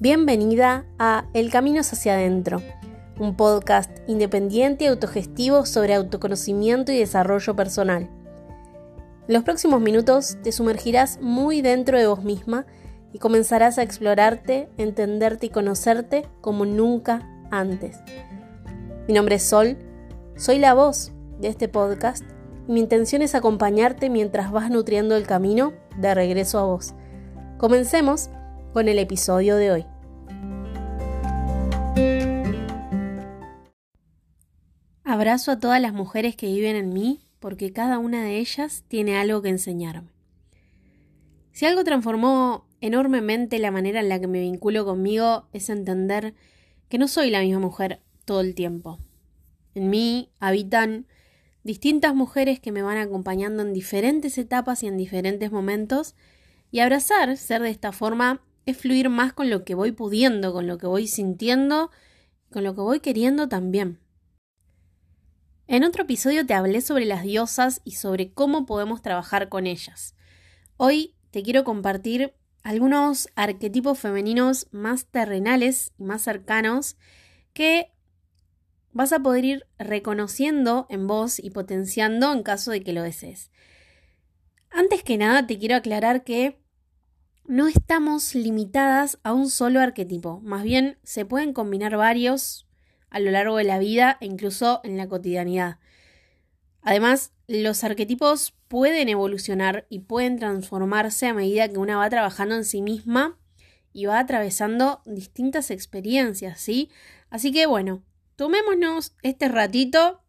Bienvenida a El Camino hacia adentro, un podcast independiente y autogestivo sobre autoconocimiento y desarrollo personal. En los próximos minutos te sumergirás muy dentro de vos misma y comenzarás a explorarte, entenderte y conocerte como nunca antes. Mi nombre es Sol, soy la voz de este podcast y mi intención es acompañarte mientras vas nutriendo el camino de regreso a vos. Comencemos con el episodio de hoy. Abrazo a todas las mujeres que viven en mí porque cada una de ellas tiene algo que enseñarme. Si algo transformó enormemente la manera en la que me vinculo conmigo es entender que no soy la misma mujer todo el tiempo. En mí habitan distintas mujeres que me van acompañando en diferentes etapas y en diferentes momentos, y abrazar ser de esta forma es fluir más con lo que voy pudiendo, con lo que voy sintiendo, con lo que voy queriendo también. En otro episodio te hablé sobre las diosas y sobre cómo podemos trabajar con ellas. Hoy te quiero compartir algunos arquetipos femeninos más terrenales y más cercanos que vas a poder ir reconociendo en vos y potenciando en caso de que lo desees. Antes que nada te quiero aclarar que no estamos limitadas a un solo arquetipo, más bien se pueden combinar varios a lo largo de la vida e incluso en la cotidianidad. Además, los arquetipos pueden evolucionar y pueden transformarse a medida que una va trabajando en sí misma y va atravesando distintas experiencias, ¿sí? Así que bueno, tomémonos este ratito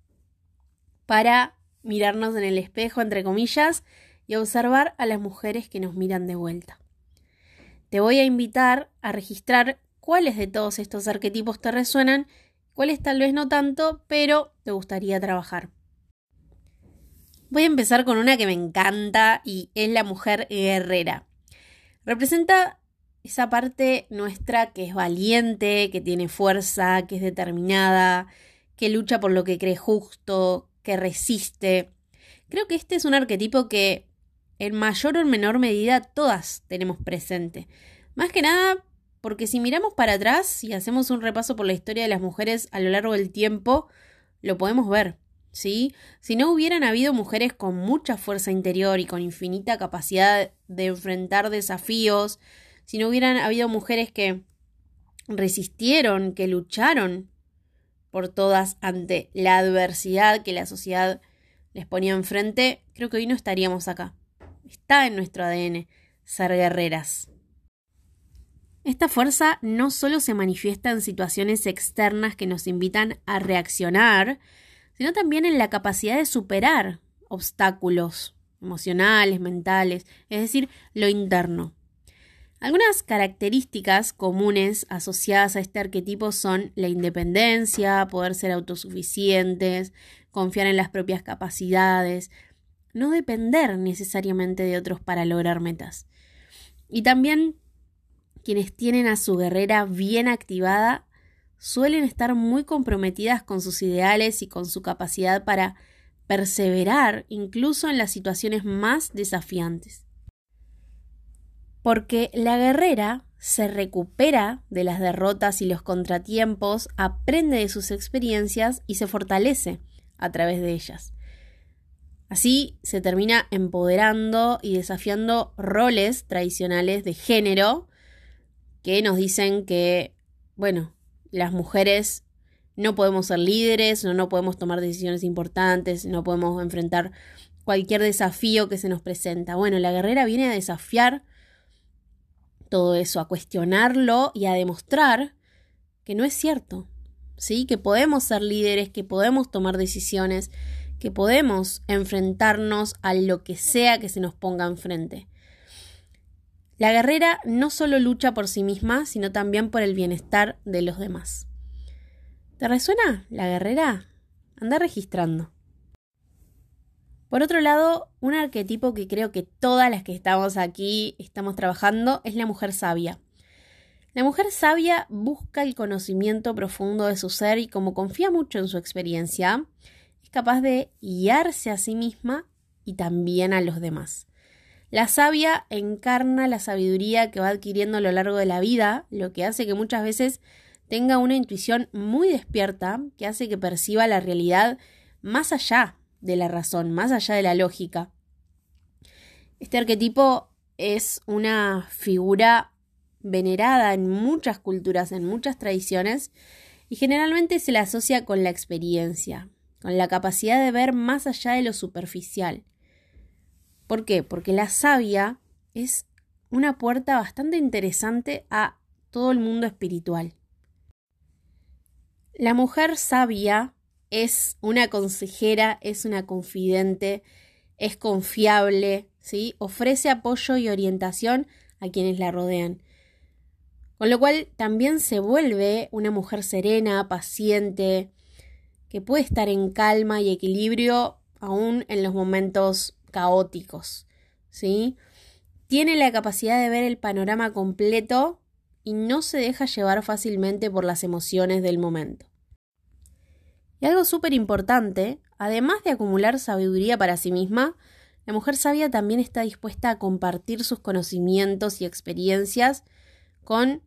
para mirarnos en el espejo, entre comillas, y observar a las mujeres que nos miran de vuelta. Te voy a invitar a registrar cuáles de todos estos arquetipos te resuenan, cuáles tal vez no tanto, pero te gustaría trabajar. Voy a empezar con una que me encanta y es la mujer guerrera. Representa esa parte nuestra que es valiente, que tiene fuerza, que es determinada, que lucha por lo que cree justo, que resiste. Creo que este es un arquetipo que en mayor o en menor medida todas tenemos presente. Más que nada porque si miramos para atrás y hacemos un repaso por la historia de las mujeres a lo largo del tiempo, lo podemos ver. ¿Sí? Si no hubieran habido mujeres con mucha fuerza interior y con infinita capacidad de enfrentar desafíos, si no hubieran habido mujeres que resistieron, que lucharon por todas ante la adversidad que la sociedad les ponía enfrente, creo que hoy no estaríamos acá. Está en nuestro ADN ser guerreras. Esta fuerza no solo se manifiesta en situaciones externas que nos invitan a reaccionar, sino también en la capacidad de superar obstáculos emocionales, mentales, es decir, lo interno. Algunas características comunes asociadas a este arquetipo son la independencia, poder ser autosuficientes, confiar en las propias capacidades, no depender necesariamente de otros para lograr metas. Y también quienes tienen a su guerrera bien activada suelen estar muy comprometidas con sus ideales y con su capacidad para perseverar incluso en las situaciones más desafiantes. Porque la guerrera se recupera de las derrotas y los contratiempos, aprende de sus experiencias y se fortalece a través de ellas. Así se termina empoderando y desafiando roles tradicionales de género que nos dicen que, bueno, las mujeres no podemos ser líderes, no, no podemos tomar decisiones importantes, no podemos enfrentar cualquier desafío que se nos presenta. Bueno, la guerrera viene a desafiar todo eso, a cuestionarlo y a demostrar que no es cierto, ¿sí? Que podemos ser líderes, que podemos tomar decisiones, que podemos enfrentarnos a lo que sea que se nos ponga enfrente. La guerrera no solo lucha por sí misma, sino también por el bienestar de los demás. ¿Te resuena la guerrera? Anda registrando. Por otro lado, un arquetipo que creo que todas las que estamos aquí estamos trabajando es la mujer sabia. La mujer sabia busca el conocimiento profundo de su ser y como confía mucho en su experiencia, capaz de guiarse a sí misma y también a los demás. La sabia encarna la sabiduría que va adquiriendo a lo largo de la vida, lo que hace que muchas veces tenga una intuición muy despierta, que hace que perciba la realidad más allá de la razón, más allá de la lógica. Este arquetipo es una figura venerada en muchas culturas, en muchas tradiciones, y generalmente se la asocia con la experiencia, con la capacidad de ver más allá de lo superficial. ¿Por qué? Porque la sabia es una puerta bastante interesante a todo el mundo espiritual. La mujer sabia es una consejera, es una confidente, es confiable, ¿sí? ofrece apoyo y orientación a quienes la rodean. Con lo cual también se vuelve una mujer serena, paciente, que puede estar en calma y equilibrio aún en los momentos caóticos, ¿sí? Tiene la capacidad de ver el panorama completo y no se deja llevar fácilmente por las emociones del momento. Y algo súper importante, además de acumular sabiduría para sí misma, la mujer sabia también está dispuesta a compartir sus conocimientos y experiencias con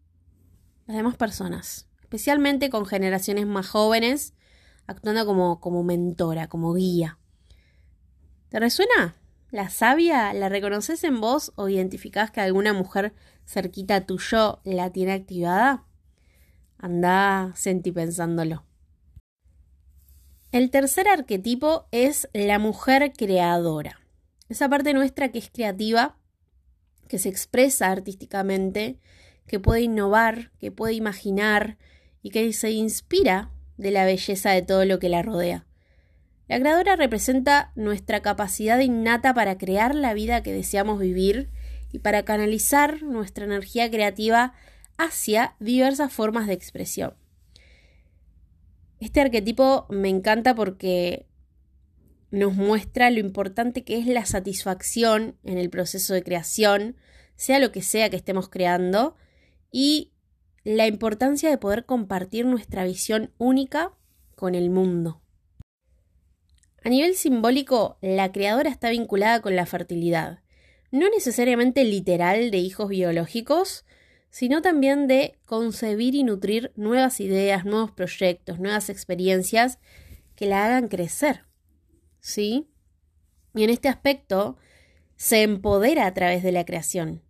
las demás personas, especialmente con generaciones más jóvenes, actuando como, como mentora, como guía. ¿Te resuena? ¿La sabia la reconoces en vos o identificás que alguna mujer cerquita tuyo la tiene activada? Anda, sentí pensándolo. El tercer arquetipo es la mujer creadora. Esa parte nuestra que es creativa, que se expresa artísticamente, que puede innovar, que puede imaginar y que se inspira de la belleza de todo lo que la rodea. La creadora representa nuestra capacidad innata para crear la vida que deseamos vivir y para canalizar nuestra energía creativa hacia diversas formas de expresión. Este arquetipo me encanta porque nos muestra lo importante que es la satisfacción en el proceso de creación, sea lo que sea que estemos creando, y la importancia de poder compartir nuestra visión única con el mundo. A nivel simbólico, la creadora está vinculada con la fertilidad, no necesariamente literal de hijos biológicos, sino también de concebir y nutrir nuevas ideas, nuevos proyectos, nuevas experiencias que la hagan crecer. ¿Sí? Y en este aspecto se empodera a través de la creación,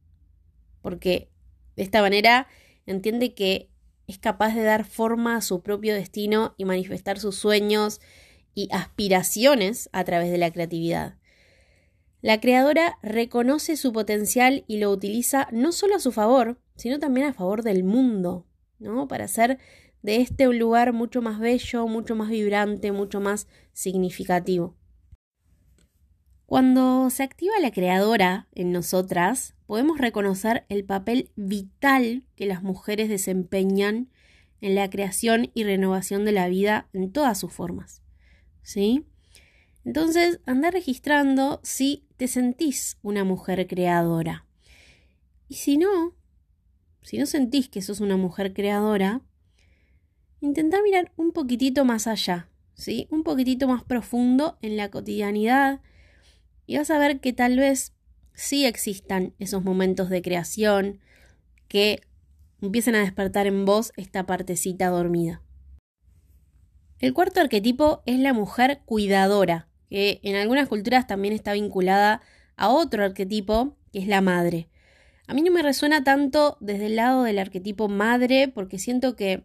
porque de esta manera entiende que es capaz de dar forma a su propio destino y manifestar sus sueños y aspiraciones a través de la creatividad. La creadora reconoce su potencial y lo utiliza no solo a su favor, sino también a favor del mundo, ¿no? Para hacer de este un lugar mucho más bello, mucho más vibrante, mucho más significativo. Cuando se activa la creadora en nosotras, podemos reconocer el papel vital que las mujeres desempeñan en la creación y renovación de la vida en todas sus formas. ¿sí? Entonces, anda registrando si te sentís una mujer creadora. Y si no, si no sentís que sos una mujer creadora, intenta mirar un poquitito más allá, ¿sí? Un poquitito más profundo en la cotidianidad y vas a ver que tal vez sí existan esos momentos de creación que empiecen a despertar en vos esta partecita dormida. El cuarto arquetipo es la mujer cuidadora, que en algunas culturas también está vinculada a otro arquetipo, que es la madre. A mí no me resuena tanto desde el lado del arquetipo madre, porque siento que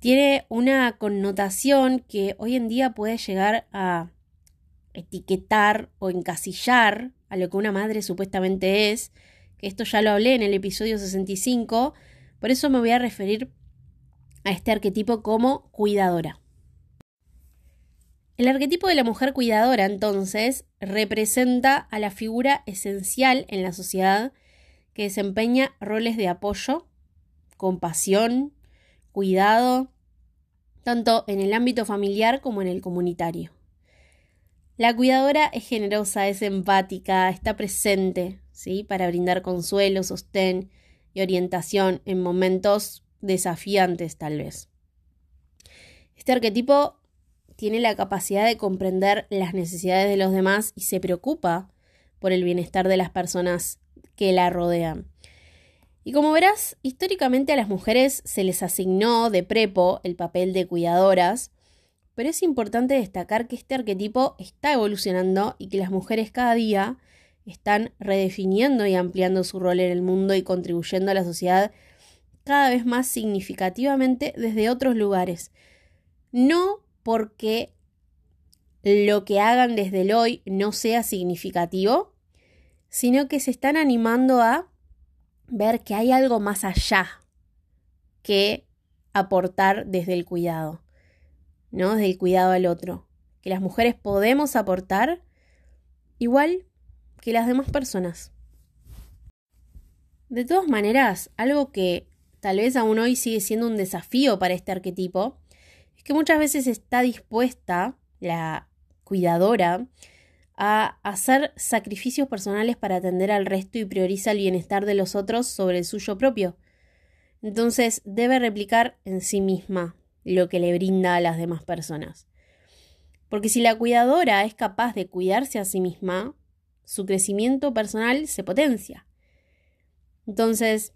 tiene una connotación que hoy en día puede llegar a etiquetar o encasillar a lo que una madre supuestamente es, que esto ya lo hablé en el episodio 65, por eso me voy a referir a este arquetipo como cuidadora. El arquetipo de la mujer cuidadora, entonces, representa a la figura esencial en la sociedad que desempeña roles de apoyo, compasión, cuidado, tanto en el ámbito familiar como en el comunitario. La cuidadora es generosa, es empática, está presente, ¿sí? Para brindar consuelo, sostén y orientación en momentos desafiantes tal vez. Este arquetipo tiene la capacidad de comprender las necesidades de los demás y se preocupa por el bienestar de las personas que la rodean. Y como verás, históricamente a las mujeres se les asignó de prepo el papel de cuidadoras, pero es importante destacar que este arquetipo está evolucionando y que las mujeres cada día están redefiniendo y ampliando su rol en el mundo y contribuyendo a la sociedad cada vez más significativamente desde otros lugares. No porque lo que hagan desde el hoy no sea significativo, sino que se están animando a ver que hay algo más allá que aportar desde el cuidado, ¿no? Desde el cuidado al otro. Que las mujeres podemos aportar igual que las demás personas. De todas maneras, algo que tal vez aún hoy sigue siendo un desafío para este arquetipo, es que muchas veces está dispuesta la cuidadora a hacer sacrificios personales para atender al resto y prioriza el bienestar de los otros sobre el suyo propio. Entonces debe replicar en sí misma lo que le brinda a las demás personas. Porque si la cuidadora es capaz de cuidarse a sí misma, su crecimiento personal se potencia. Entonces,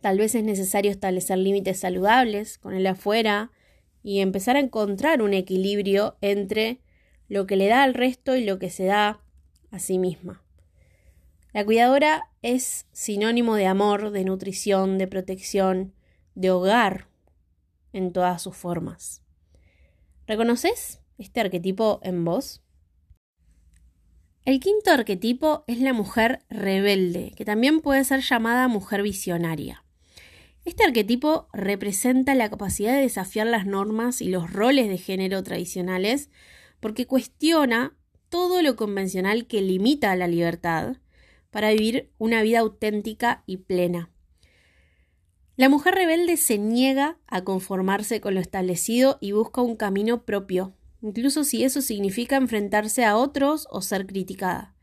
tal vez es necesario establecer límites saludables con el afuera y empezar a encontrar un equilibrio entre lo que le da al resto y lo que se da a sí misma. La cuidadora es sinónimo de amor, de nutrición, de protección, de hogar en todas sus formas. ¿Reconoces este arquetipo en vos? El quinto arquetipo es la mujer rebelde, que también puede ser llamada mujer visionaria. Este arquetipo representa la capacidad de desafiar las normas y los roles de género tradicionales porque cuestiona todo lo convencional que limita la libertad para vivir una vida auténtica y plena. La mujer rebelde se niega a conformarse con lo establecido y busca un camino propio, incluso si eso significa enfrentarse a otros o ser criticada.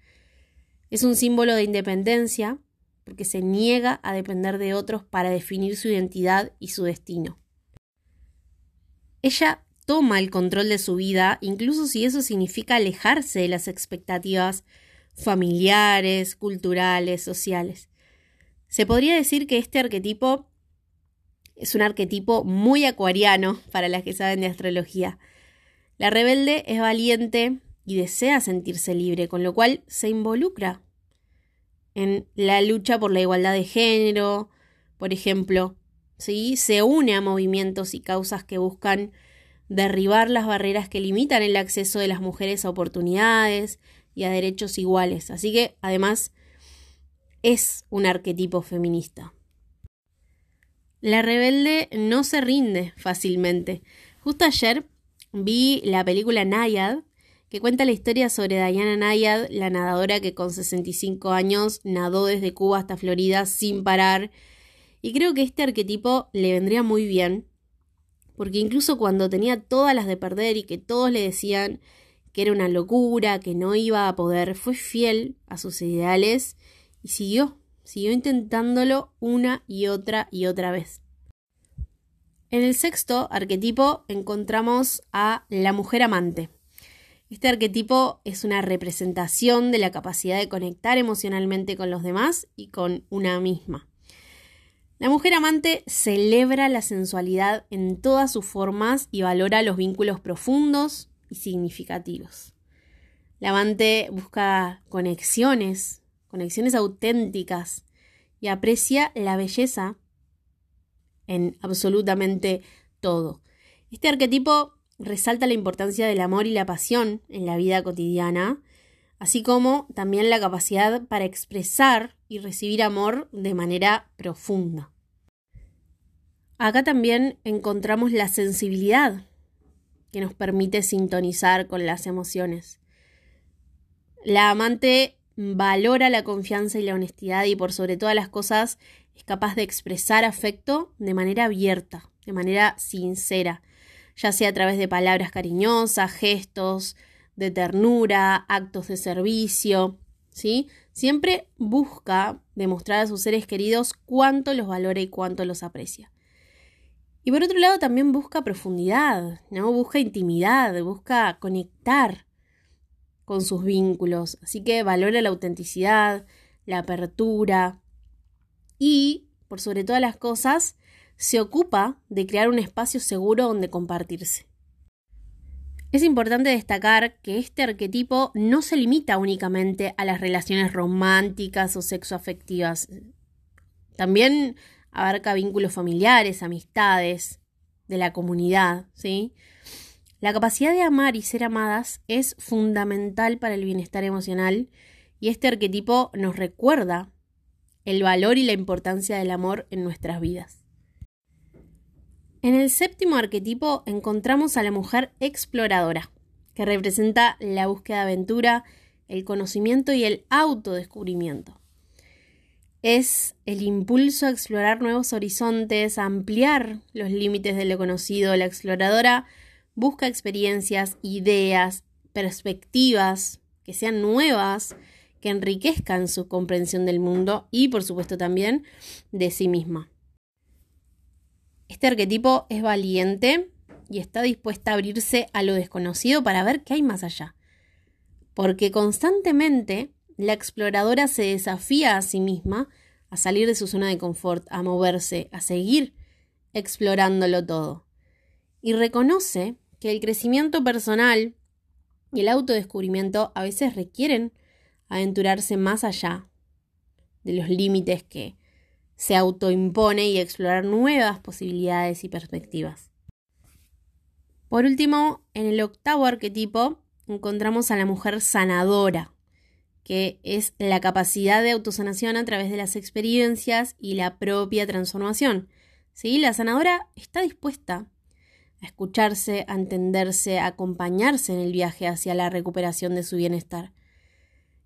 Es un símbolo de independencia, porque se niega a depender de otros para definir su identidad y su destino. Ella toma el control de su vida, incluso si eso significa alejarse de las expectativas familiares, culturales, sociales. Se podría decir que este arquetipo es un arquetipo muy acuariano para las que saben de astrología. La rebelde es valiente y desea sentirse libre, con lo cual se involucra en la lucha por la igualdad de género, por ejemplo, ¿sí? se une a movimientos y causas que buscan derribar las barreras que limitan el acceso de las mujeres a oportunidades y a derechos iguales. Así que, además, es un arquetipo feminista. La rebelde no se rinde fácilmente. Justo ayer vi la película Nayad, que cuenta la historia sobre Diana Nayad, la nadadora que con 65 años nadó desde Cuba hasta Florida sin parar. Y creo que este arquetipo le vendría muy bien, porque incluso cuando tenía todas las de perder y que todos le decían que era una locura, que no iba a poder, fue fiel a sus ideales y siguió, siguió intentándolo una y otra y otra vez. En el sexto arquetipo encontramos a la mujer amante. Este arquetipo es una representación de la capacidad de conectar emocionalmente con los demás y con una misma. La mujer amante celebra la sensualidad en todas sus formas y valora los vínculos profundos y significativos. La amante busca conexiones, conexiones auténticas y aprecia la belleza en absolutamente todo. Este arquetipo resalta la importancia del amor y la pasión en la vida cotidiana, así como también la capacidad para expresar y recibir amor de manera profunda. Acá también encontramos la sensibilidad que nos permite sintonizar con las emociones. La amante valora la confianza y la honestidad y por sobre todas las cosas es capaz de expresar afecto de manera abierta, de manera sincera, ya sea a través de palabras cariñosas, gestos de ternura, actos de servicio, ¿sí? Siempre busca demostrar a sus seres queridos cuánto los valora y cuánto los aprecia. Y por otro lado también busca profundidad, ¿no? Busca intimidad, busca conectar con sus vínculos, así que valora la autenticidad, la apertura y, por sobre todas las cosas, se ocupa de crear un espacio seguro donde compartirse. Es importante destacar que este arquetipo no se limita únicamente a las relaciones románticas o sexoafectivas. También abarca vínculos familiares, amistades, de la comunidad, ¿sí? La capacidad de amar y ser amadas es fundamental para el bienestar emocional y este arquetipo nos recuerda el valor y la importancia del amor en nuestras vidas. En el séptimo arquetipo encontramos a la mujer exploradora, que representa la búsqueda de aventura, el conocimiento y el autodescubrimiento. Es el impulso a explorar nuevos horizontes, a ampliar los límites de lo conocido. La exploradora busca experiencias, ideas, perspectivas que sean nuevas, que enriquezcan su comprensión del mundo y, por supuesto, también de sí misma. Este arquetipo es valiente y está dispuesta a abrirse a lo desconocido para ver qué hay más allá. Porque constantemente la exploradora se desafía a sí misma a salir de su zona de confort, a moverse, a seguir explorándolo todo. Y reconoce que el crecimiento personal y el autodescubrimiento a veces requieren aventurarse más allá de los límites que se autoimpone y explorar nuevas posibilidades y perspectivas. Por último, en el octavo arquetipo encontramos a la mujer sanadora, que es la capacidad de autosanación a través de las experiencias y la propia transformación. ¿Sí? La sanadora está dispuesta escucharse, entenderse, acompañarse en el viaje hacia la recuperación de su bienestar.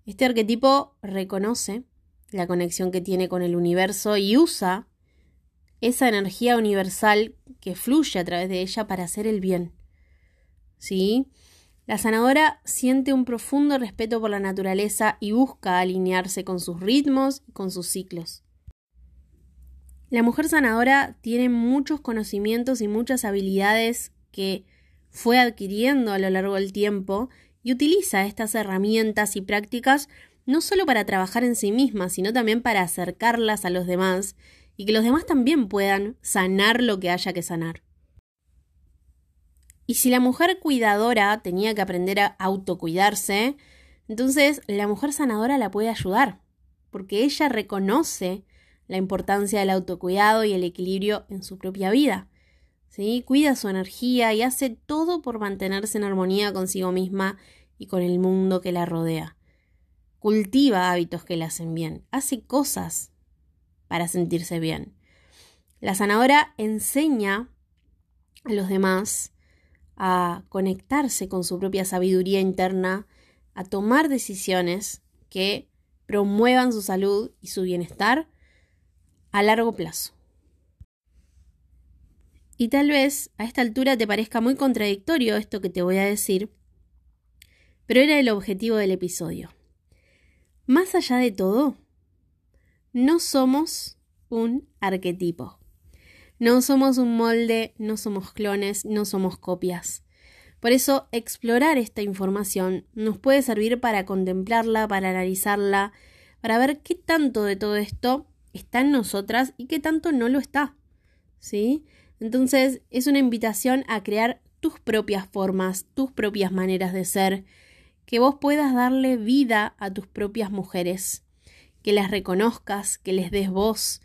Este arquetipo reconoce la conexión que tiene con el universo y usa esa energía universal que fluye a través de ella para hacer el bien. ¿Sí? La sanadora siente un profundo respeto por la naturaleza y busca alinearse con sus ritmos y con sus ciclos. La mujer sanadora tiene muchos conocimientos y muchas habilidades que fue adquiriendo a lo largo del tiempo y utiliza estas herramientas y prácticas no solo para trabajar en sí misma, sino también para acercarlas a los demás y que los demás también puedan sanar lo que haya que sanar. Y si la mujer cuidadora tenía que aprender a autocuidarse, entonces la mujer sanadora la puede ayudar, porque ella reconoce la importancia del autocuidado y el equilibrio en su propia vida. Cuida su energía y hace todo por mantenerse en armonía consigo misma y con el mundo que la rodea. Cultiva hábitos que le hacen bien, hace cosas para sentirse bien. La sanadora enseña a los demás a conectarse con su propia sabiduría interna, a tomar decisiones que promuevan su salud y su bienestar a largo plazo. Y tal vez a esta altura te parezca muy contradictorio esto que te voy a decir, pero era el objetivo del episodio. Más allá de todo, no somos un arquetipo. No somos un molde, no somos clones, no somos copias. Por eso, explorar esta información nos puede servir para contemplarla, para analizarla, para ver qué tanto de todo esto está en nosotras y qué tanto no lo está. ¿Sí? Entonces, es una invitación a crear tus propias formas, tus propias maneras de ser, que vos puedas darle vida a tus propias mujeres, que las reconozcas, que les des voz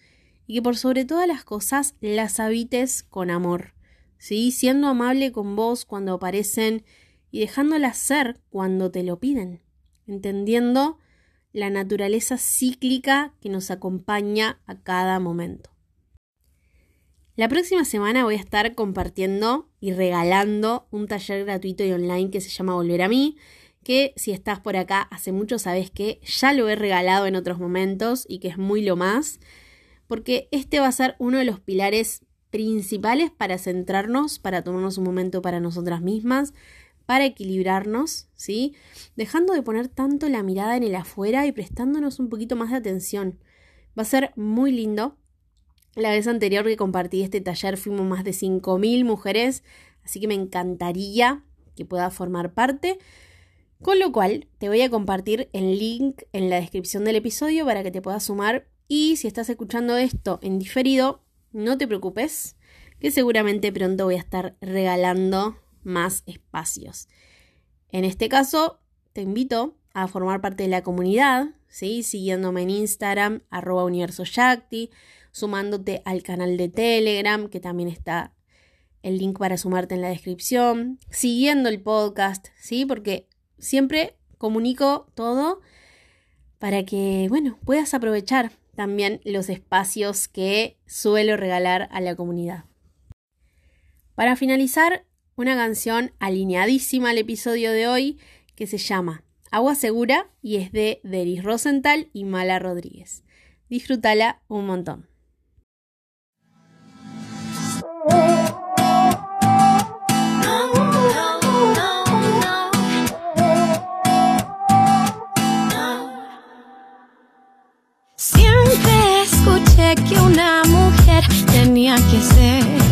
y que por sobre todas las cosas las habites con amor, ¿sí? siendo amable con vos cuando aparecen y dejándolas ser cuando te lo piden, entendiendo la naturaleza cíclica que nos acompaña a cada momento. La próxima semana voy a estar compartiendo y regalando un taller gratuito y online que se llama Volver a mí, que si estás por acá hace mucho sabes que ya lo he regalado en otros momentos y que es muy lo más, porque este va a ser uno de los pilares principales para centrarnos, para tomarnos un momento para nosotras mismas, para equilibrarnos, ¿sí? Dejando de poner tanto la mirada en el afuera y prestándonos un poquito más de atención. Va a ser muy lindo. La vez anterior que compartí este taller fuimos más de 5.000 mujeres, así que me encantaría que pueda formar parte. Con lo cual, te voy a compartir el link en la descripción del episodio para que te puedas sumar y si estás escuchando esto en diferido, no te preocupes, que seguramente pronto voy a estar regalando más espacios. En este caso, te invito a formar parte de la comunidad, ¿sí? siguiéndome en Instagram, arroba universo sumándote al canal de Telegram, que también está el link para sumarte en la descripción, siguiendo el podcast, ¿sí? Porque siempre comunico todo para que, bueno, puedas aprovechar también los espacios que suelo regalar a la comunidad. Para finalizar, una canción alineadísima al episodio de hoy que se llama Agua Segura y es de Deris Rosenthal y Mala Rodríguez. Disfrútala un montón. que una mujer tenía que ser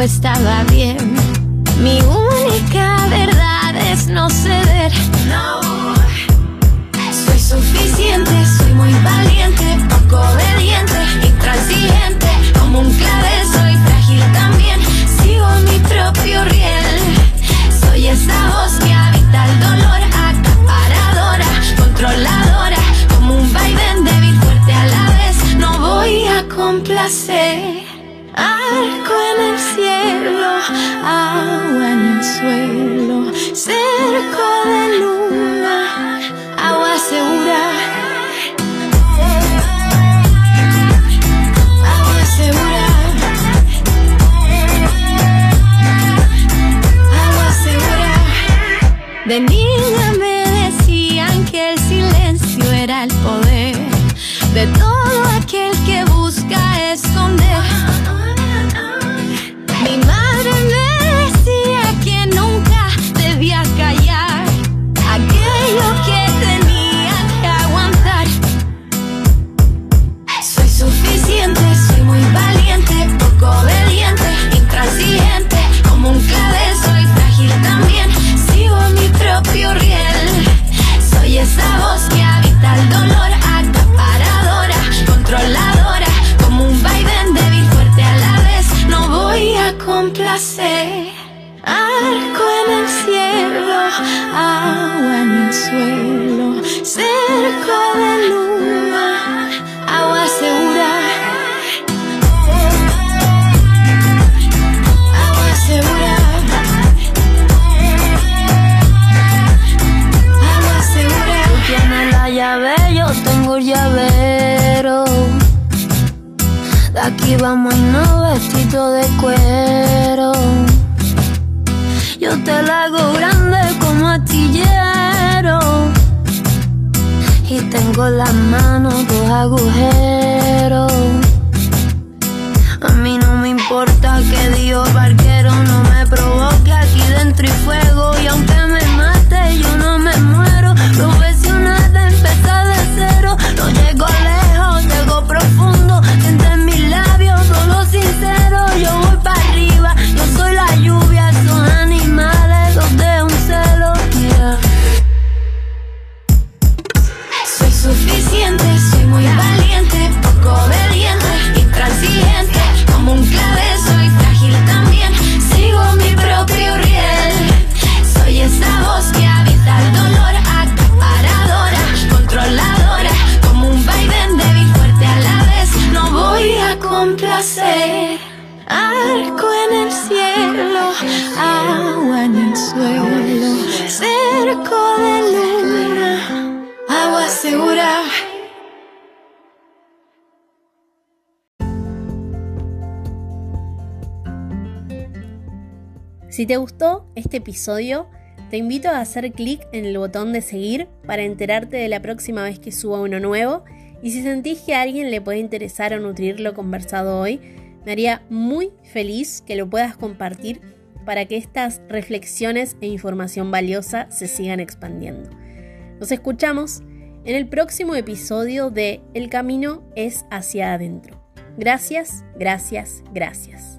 estaba bien. Mi única verdad es no ceder. No, soy suficiente, soy muy valiente, poco obediente, intransigente, como un clavel, soy frágil también. Sigo mi propio riel esa voz que habita el dolor, acaparadora, controladora, como un vaivén débil, fuerte a la vez. No voy a complacer. Arco en el cielo, agua en el suelo, cerco de luna, Arco en el cielo, agua en el suelo, cerco de luna, agua segura. llavero. De aquí vamos y no de cuero. Yo te la hago grande como astillero. Y tengo las manos dos agujeros. A mí no me importa que Dios Si te gustó este episodio, te invito a hacer clic en el botón de seguir para enterarte de la próxima vez que suba uno nuevo y si sentís que a alguien le puede interesar o nutrir lo conversado hoy, me haría muy feliz que lo puedas compartir para que estas reflexiones e información valiosa se sigan expandiendo. Nos escuchamos en el próximo episodio de El camino es hacia adentro. Gracias, gracias, gracias.